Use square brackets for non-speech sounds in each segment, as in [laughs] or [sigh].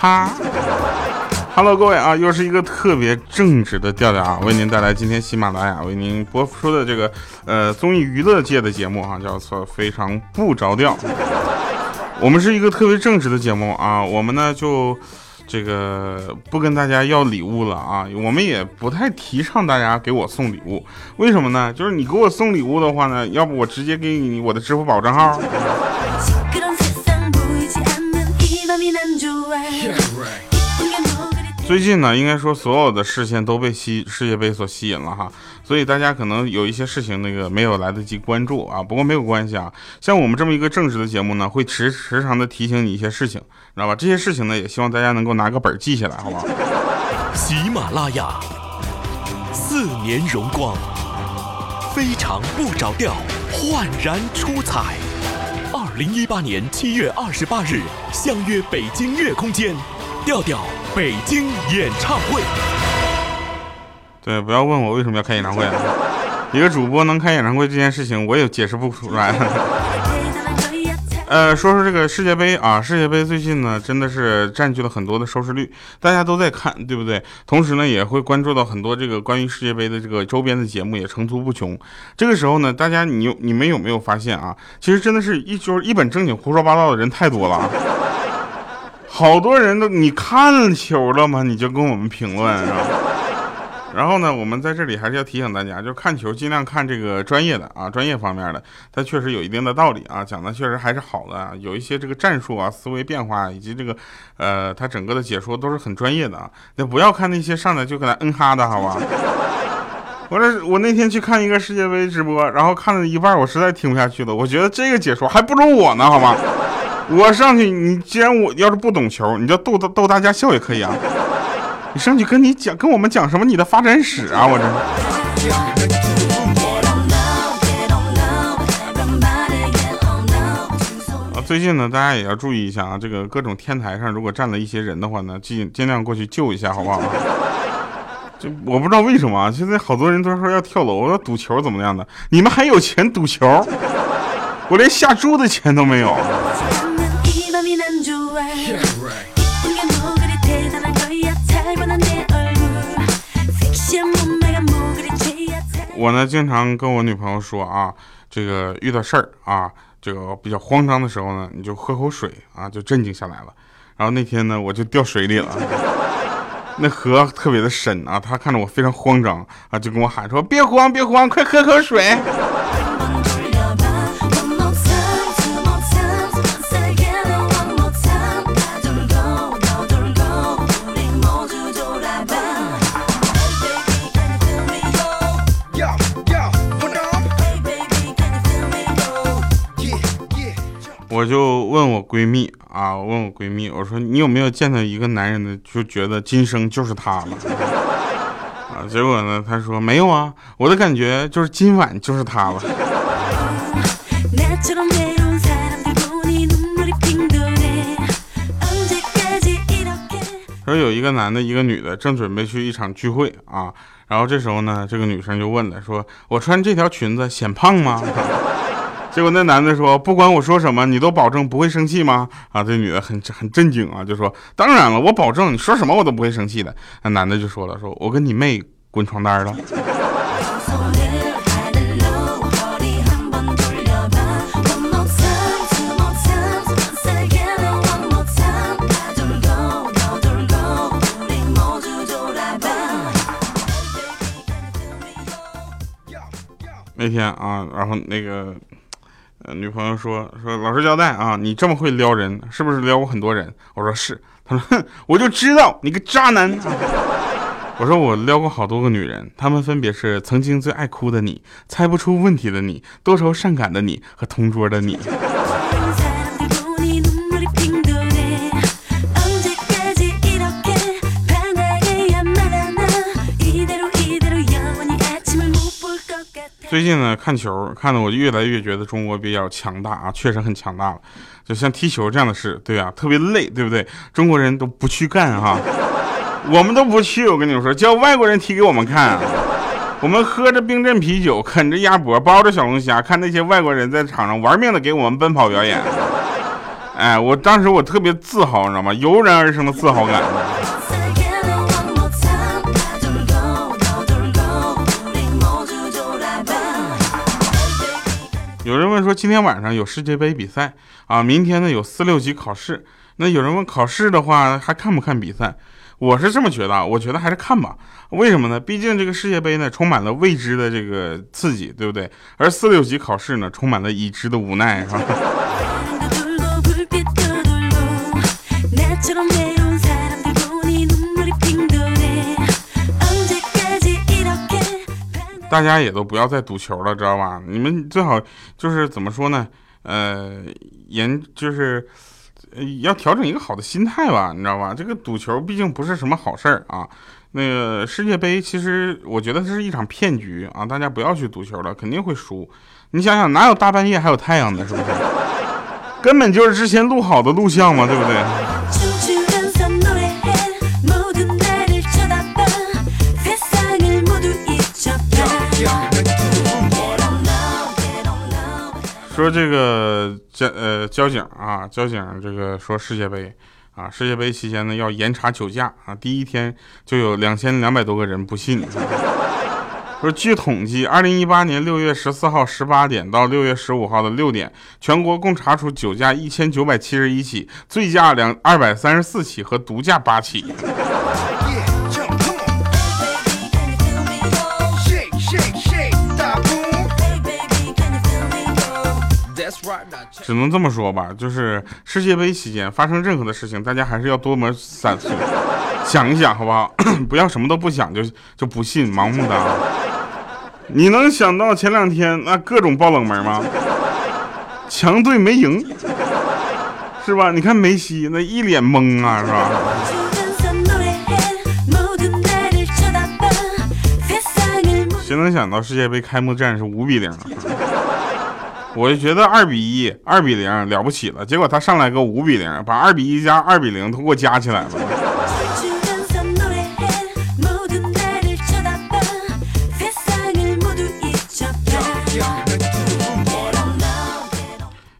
哈，Hello，各位啊，又是一个特别正直的调调啊，为您带来今天喜马拉雅为您播出的这个呃综艺娱乐界的节目啊，叫做非常不着调。我们是一个特别正直的节目啊，我们呢就。这个不跟大家要礼物了啊，我们也不太提倡大家给我送礼物，为什么呢？就是你给我送礼物的话呢，要不我直接给你我的支付宝账号。最近呢，应该说所有的视线都被吸世界杯所吸引了哈，所以大家可能有一些事情那个没有来得及关注啊。不过没有关系啊，像我们这么一个正直的节目呢，会时时常的提醒你一些事情，知道吧？这些事情呢，也希望大家能够拿个本记下来，好不好？喜马拉雅，四年荣光，非常不着调，焕然出彩。二零一八年七月二十八日，相约北京月空间。调调北京演唱会，对，不要问我为什么要开演唱会，一个主播能开演唱会这件事情，我也解释不出来。呃，说说这个世界杯啊，世界杯最近呢，真的是占据了很多的收视率，大家都在看，对不对？同时呢，也会关注到很多这个关于世界杯的这个周边的节目，也层出不穷。这个时候呢，大家你有你们有没有发现啊？其实真的是一就是一本正经胡说八道的人太多了。好多人都你看球了吗？你就跟我们评论是吧？[laughs] 然后呢，我们在这里还是要提醒大家，就看球尽量看这个专业的啊，专业方面的，它确实有一定的道理啊，讲的确实还是好的，有一些这个战术啊、思维变化以及这个呃，它整个的解说都是很专业的啊。那不要看那些上来就给他嗯哈的好吧？我这我那天去看一个世界杯直播，然后看了一半，我实在听不下去了，我觉得这个解说还不如我呢，好吧？我上去，你既然我要是不懂球，你就逗逗大家笑也可以啊。你上去跟你讲，跟我们讲什么你的发展史啊？我这。啊，最近呢，大家也要注意一下啊，这个各种天台上如果站了一些人的话呢，尽尽量过去救一下，好不好？就我不知道为什么啊，现在好多人都说要跳楼、要赌球怎么样的，你们还有钱赌球？我连下注的钱都没有。我呢，经常跟我女朋友说啊，这个遇到事儿啊，这个比较慌张的时候呢，你就喝口水啊，就镇静下来了。然后那天呢，我就掉水里了，[laughs] 那河特别的深啊。她看着我非常慌张啊，就跟我喊说：“别慌，别慌，快喝口水。”就问我闺蜜啊，我问我闺蜜，我说你有没有见到一个男人的，就觉得今生就是他了 [laughs] 啊？结果呢，她说没有啊，我的感觉就是今晚就是他了。[laughs] [laughs] 说有一个男的，一个女的，正准备去一场聚会啊，然后这时候呢，这个女生就问了，说我穿这条裙子显胖吗？结果那男的说：“不管我说什么，你都保证不会生气吗？”啊，这女的很很震惊啊，就说：“当然了，我保证你说什么我都不会生气的。”那男的就说了：“说我跟你妹滚床单了。”那天啊，然后那个。呃，女朋友说说老实交代啊，你这么会撩人，是不是撩过很多人？我说是。他说哼，我就知道你个渣男。[laughs] 我说我撩过好多个女人，她们分别是曾经最爱哭的你，猜不出问题的你，多愁善感的你和同桌的你。最近呢，看球看的我越来越觉得中国比较强大啊，确实很强大了。就像踢球这样的事，对啊？特别累，对不对？中国人都不去干哈，我们都不去。我跟你们说，叫外国人踢给我们看。我们喝着冰镇啤酒，啃着鸭脖，包着小龙虾，看那些外国人在场上玩命的给我们奔跑表演。哎，我当时我特别自豪，你知道吗？油然而生的自豪感。有人问说，今天晚上有世界杯比赛啊，明天呢有四六级考试。那有人问考试的话，还看不看比赛？我是这么觉得，我觉得还是看吧。为什么呢？毕竟这个世界杯呢，充满了未知的这个刺激，对不对？而四六级考试呢，充满了已知的无奈，是吧？[laughs] 大家也都不要再赌球了，知道吧？你们最好就是怎么说呢？呃，严就是要调整一个好的心态吧，你知道吧？这个赌球毕竟不是什么好事儿啊。那个世界杯其实我觉得这是一场骗局啊，大家不要去赌球了，肯定会输。你想想，哪有大半夜还有太阳的，是不是？根本就是之前录好的录像嘛，对不对？说这个交呃交警啊，交警这个说世界杯啊，世界杯期间呢要严查酒驾啊，第一天就有两千两百多个人不信。[laughs] 说据统计，二零一八年六月十四号十八点到六月十五号的六点，全国共查处酒驾一千九百七十一起，醉驾两二百三十四起和毒驾八起。只能这么说吧，就是世界杯期间发生任何的事情，大家还是要多么三 [laughs] 想一想，好不好？[clears throat] 不要什么都不想就就不信，盲目的。啊。你能想到前两天那各种爆冷门吗？强队没赢，是吧？你看梅西那一脸懵啊，是吧？谁能想到世界杯开幕战是五比零？我就觉得二比一、二比零了不起了，结果他上来个五比零，把二比一加二比零都给我加起来了。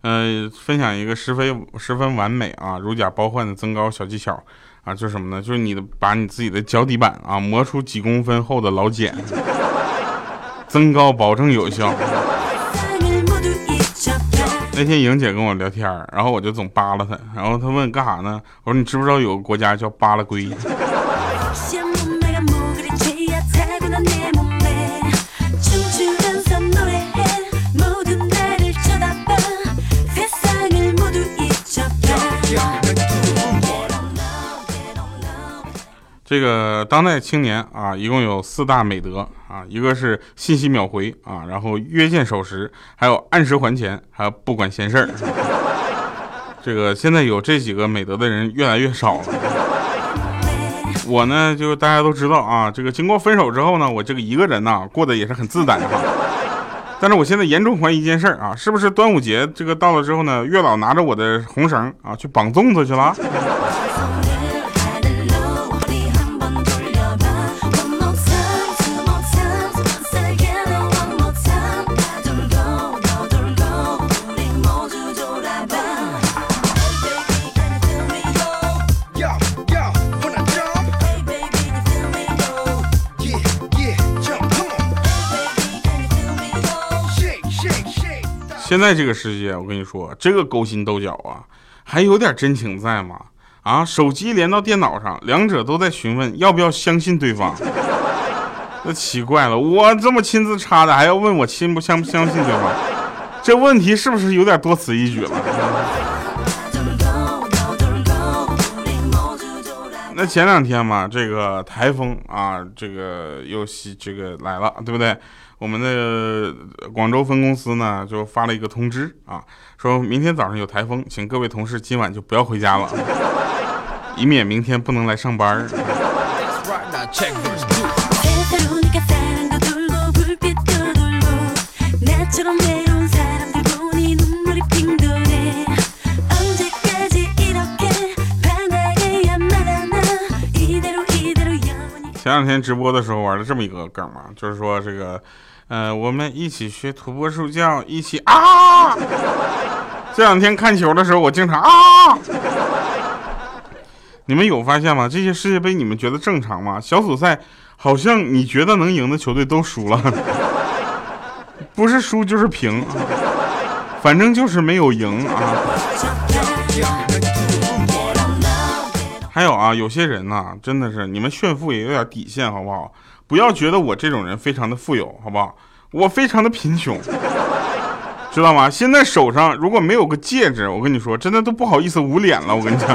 呃，分享一个十分十分完美啊，如假包换的增高小技巧啊，就是什么呢？就是你的把你自己的脚底板啊磨出几公分厚的老茧，增高保证有效。那天莹姐跟我聊天，然后我就总扒拉她，然后她问干啥呢？我说你知不知道有个国家叫巴拉圭？这个当代青年啊，一共有四大美德啊，一个是信息秒回啊，然后约见守时，还有按时还钱，还有不管闲事儿。[laughs] 这个现在有这几个美德的人越来越少了。我呢，就大家都知道啊，这个经过分手之后呢，我这个一个人呢，过得也是很自在哈。但是我现在严重怀疑一件事儿啊，是不是端午节这个到了之后呢，月老拿着我的红绳啊，去绑粽子去了？现在这个世界，我跟你说，这个勾心斗角啊，还有点真情在吗？啊，手机连到电脑上，两者都在询问要不要相信对方。[laughs] 那奇怪了，我这么亲自插的，还要问我亲不相不相信对方？这问题是不是有点多此一举了？那前两天嘛，这个台风啊，这个又西这个来了，对不对？我们的广州分公司呢，就发了一个通知啊，说明天早上有台风，请各位同事今晚就不要回家了，以免明天不能来上班。儿两天直播的时候玩了这么一个梗嘛，就是说这个。呃，我们一起学土拨鼠叫，一起啊！[laughs] 这两天看球的时候，我经常啊。你们有发现吗？这些世界杯你们觉得正常吗？小组赛好像你觉得能赢的球队都输了，[laughs] 不是输就是平，反正就是没有赢啊。还有啊，有些人呐，真的是你们炫富也有点底线，好不好？不要觉得我这种人非常的富有，好不好？我非常的贫穷，知道吗？现在手上如果没有个戒指，我跟你说，真的都不好意思捂脸了。我跟你讲。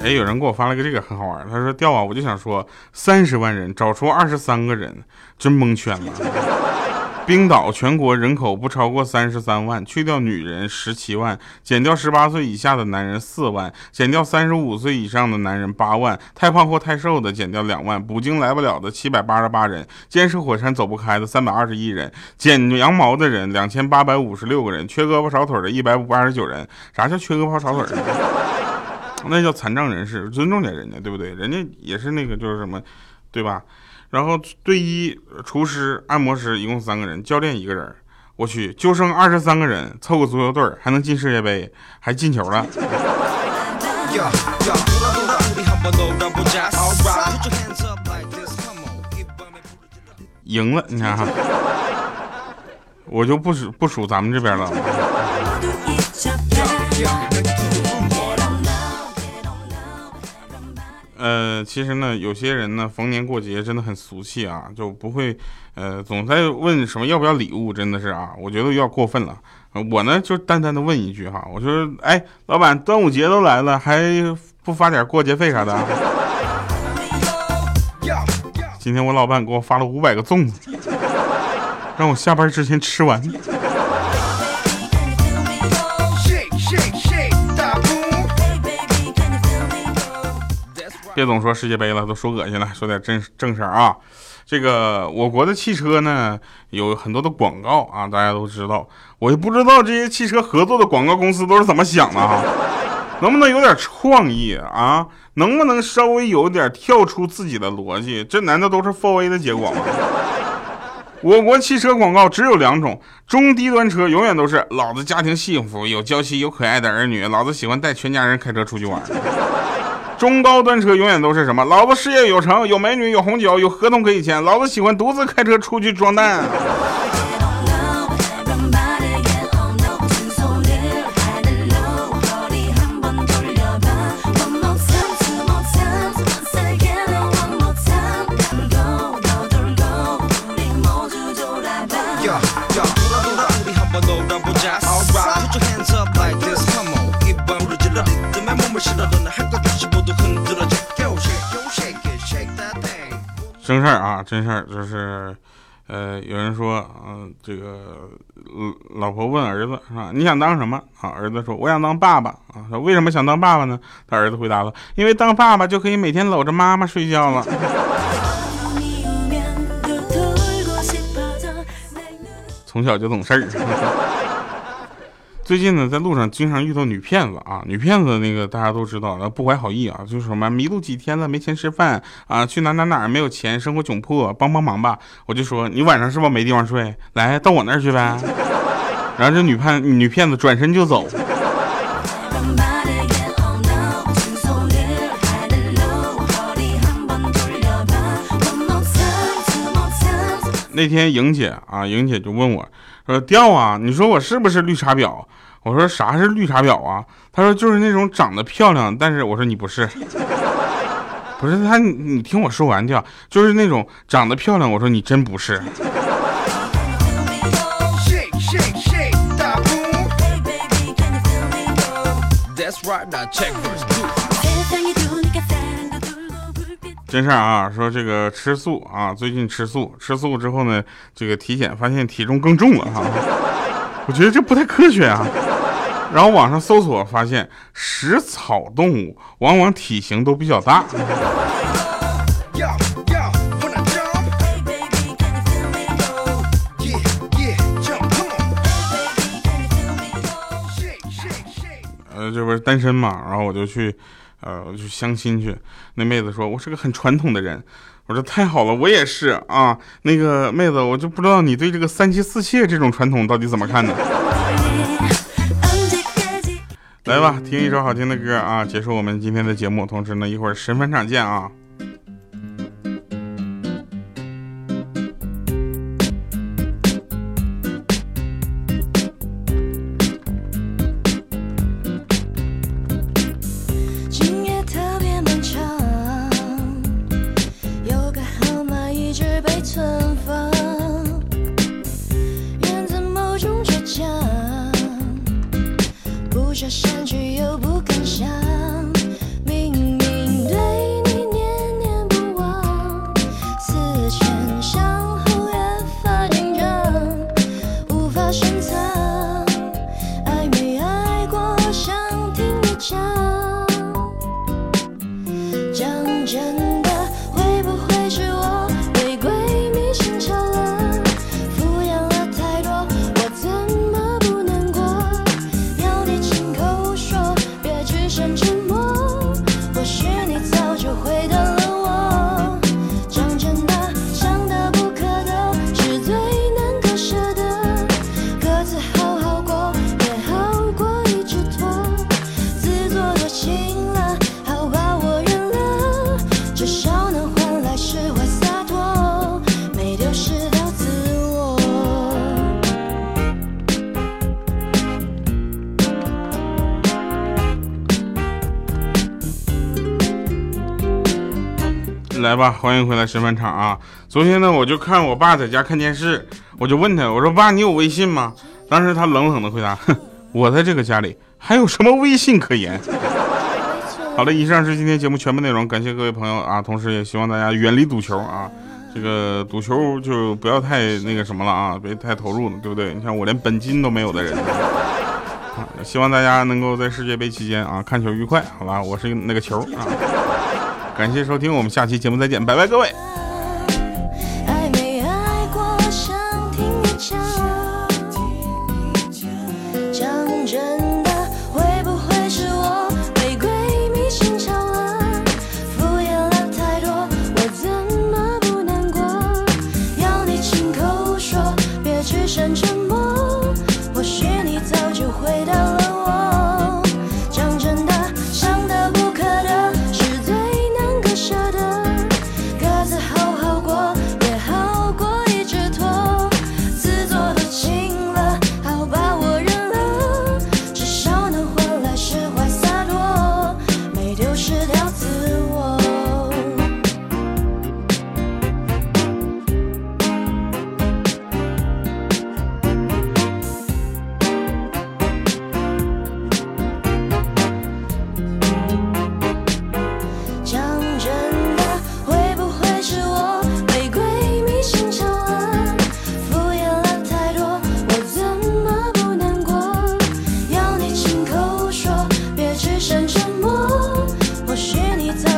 哎，有人给我发了个这个很好玩，他说掉啊，我就想说，三十万人找出二十三个人，真蒙圈了。冰岛全国人口不超过三十三万，去掉女人十七万，减掉十八岁以下的男人四万，减掉三十五岁以上的男人八万，太胖或太瘦的减掉两万，捕鲸来不了的七百八十八人，坚持火山走不开的三百二十一人，剪羊毛的人两千八百五十六个人，缺胳膊少腿的一百五八十九人。啥叫缺胳膊少腿？[laughs] 那叫残障人士，尊重点人家，对不对？人家也是那个就是什么，对吧？然后队医、厨师、按摩师一共三个人，教练一个人。我去，就剩二十三个人，凑个足球队还能进世界杯，还进球了。赢了，你看哈，我就不属不属咱们这边了。呃，其实呢，有些人呢，逢年过节真的很俗气啊，就不会，呃，总在问什么要不要礼物，真的是啊，我觉得有点过分了。我呢，就淡淡的问一句哈，我说，哎，老板，端午节都来了，还不发点过节费啥的？[laughs] 今天我老板给我发了五百个粽子，[laughs] 让我下班之前吃完。别总说世界杯了，都说恶心了，说点正正事儿啊。这个我国的汽车呢，有很多的广告啊，大家都知道。我也不知道这些汽车合作的广告公司都是怎么想的啊？能不能有点创意啊？能不能稍微有点跳出自己的逻辑？这难道都是 f A 的结果吗？我国汽车广告只有两种，中低端车永远都是老子家庭幸福，有娇妻，有可爱的儿女，老子喜欢带全家人开车出去玩。中高端车永远都是什么？老子事业有成，有美女，有红酒，有合同可以签。老子喜欢独自开车出去装蛋。真事儿啊，真事儿就是，呃，有人说，嗯，这个老婆问儿子是吧？你想当什么？啊，儿子说，我想当爸爸。啊，说为什么想当爸爸呢？他儿子回答了，因为当爸爸就可以每天搂着妈妈睡觉了。从小就懂事儿。最近呢，在路上经常遇到女骗子啊，女骗子那个大家都知道，不怀好意啊，就是什么迷路几天了，没钱吃饭啊，去哪哪哪没有钱，生活窘迫，帮帮忙吧。我就说你晚上是不是没地方睡？来到我那儿去呗。然后这女骗女骗子转身就走。那天莹姐啊，莹姐就问我。说掉啊！你说我是不是绿茶婊？我说啥是绿茶婊啊？他说就是那种长得漂亮，但是我说你不是，不是他，你听我说完掉，就是那种长得漂亮。我说你真不是。真事啊，说这个吃素啊，最近吃素吃素之后呢，这个体检发现体重更重了哈，我觉得这不太科学啊，然后网上搜索发现食草动物往往体型都比较大。这不是单身嘛，然后我就去。呃，我去相亲去。那妹子说，我是个很传统的人。我说太好了，我也是啊。那个妹子，我就不知道你对这个三妻四妾这种传统到底怎么看呢？[laughs] 来吧，听一首好听的歌啊，结束我们今天的节目。同时呢，一会儿神返场见啊。来吧，欢迎回来神返场啊！昨天呢，我就看我爸在家看电视，我就问他，我说爸，你有微信吗？当时他冷冷的回答，哼，我在这个家里还有什么微信可言？好了，以上是今天节目全部内容，感谢各位朋友啊，同时也希望大家远离赌球啊，这个赌球就不要太那个什么了啊，别太投入了，对不对？你像我连本金都没有的人，希望大家能够在世界杯期间啊看球愉快，好吧？我是那个球啊。感谢收听，我们下期节目再见，拜拜，各位。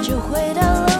就回到了。